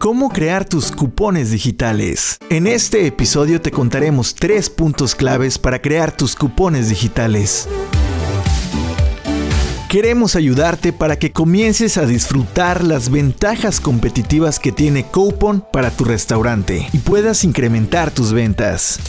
cómo crear tus cupones digitales. En este episodio te contaremos tres puntos claves para crear tus cupones digitales. Queremos ayudarte para que comiences a disfrutar las ventajas competitivas que tiene Coupon para tu restaurante y puedas incrementar tus ventas.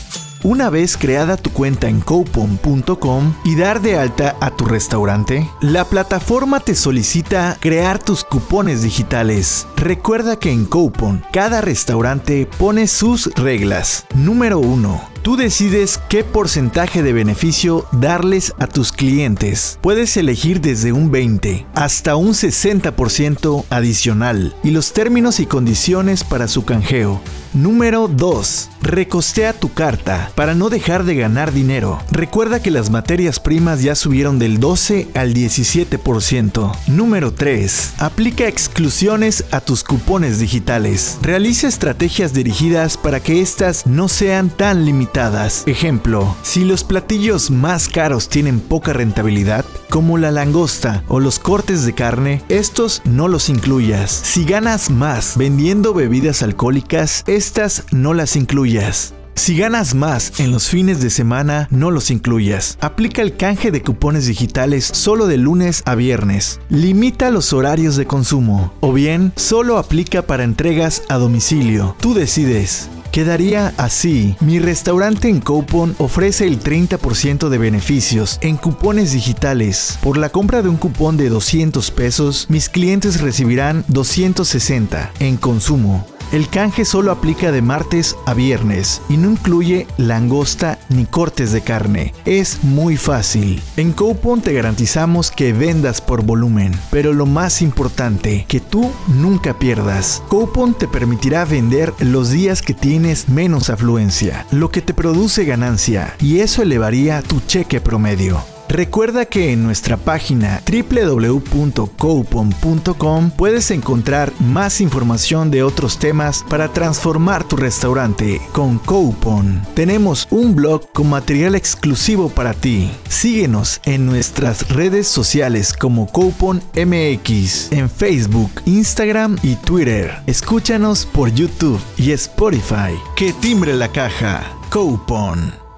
Una vez creada tu cuenta en coupon.com y dar de alta a tu restaurante, la plataforma te solicita crear tus cupones digitales. Recuerda que en Coupon cada restaurante pone sus reglas. Número 1 Tú decides qué porcentaje de beneficio darles a tus clientes. Puedes elegir desde un 20 hasta un 60% adicional y los términos y condiciones para su canjeo. Número 2. Recostea tu carta para no dejar de ganar dinero. Recuerda que las materias primas ya subieron del 12 al 17%. Número 3. Aplica exclusiones a tus cupones digitales. Realiza estrategias dirigidas para que éstas no sean tan limitadas Ejemplo, si los platillos más caros tienen poca rentabilidad, como la langosta o los cortes de carne, estos no los incluyas. Si ganas más vendiendo bebidas alcohólicas, estas no las incluyas. Si ganas más en los fines de semana, no los incluyas. Aplica el canje de cupones digitales solo de lunes a viernes. Limita los horarios de consumo. O bien, solo aplica para entregas a domicilio. Tú decides. Quedaría así. Mi restaurante en Coupon ofrece el 30% de beneficios en cupones digitales. Por la compra de un cupón de 200 pesos, mis clientes recibirán 260 en consumo. El canje solo aplica de martes a viernes y no incluye langosta ni cortes de carne. Es muy fácil. En Coupon te garantizamos que vendas por volumen, pero lo más importante, que tú nunca pierdas. Coupon te permitirá vender los días que tienes menos afluencia, lo que te produce ganancia y eso elevaría tu cheque promedio. Recuerda que en nuestra página www.coupon.com puedes encontrar más información de otros temas para transformar tu restaurante con Coupon. Tenemos un blog con material exclusivo para ti. Síguenos en nuestras redes sociales como Coupon MX en Facebook, Instagram y Twitter. Escúchanos por YouTube y Spotify. Que timbre la caja. Coupon.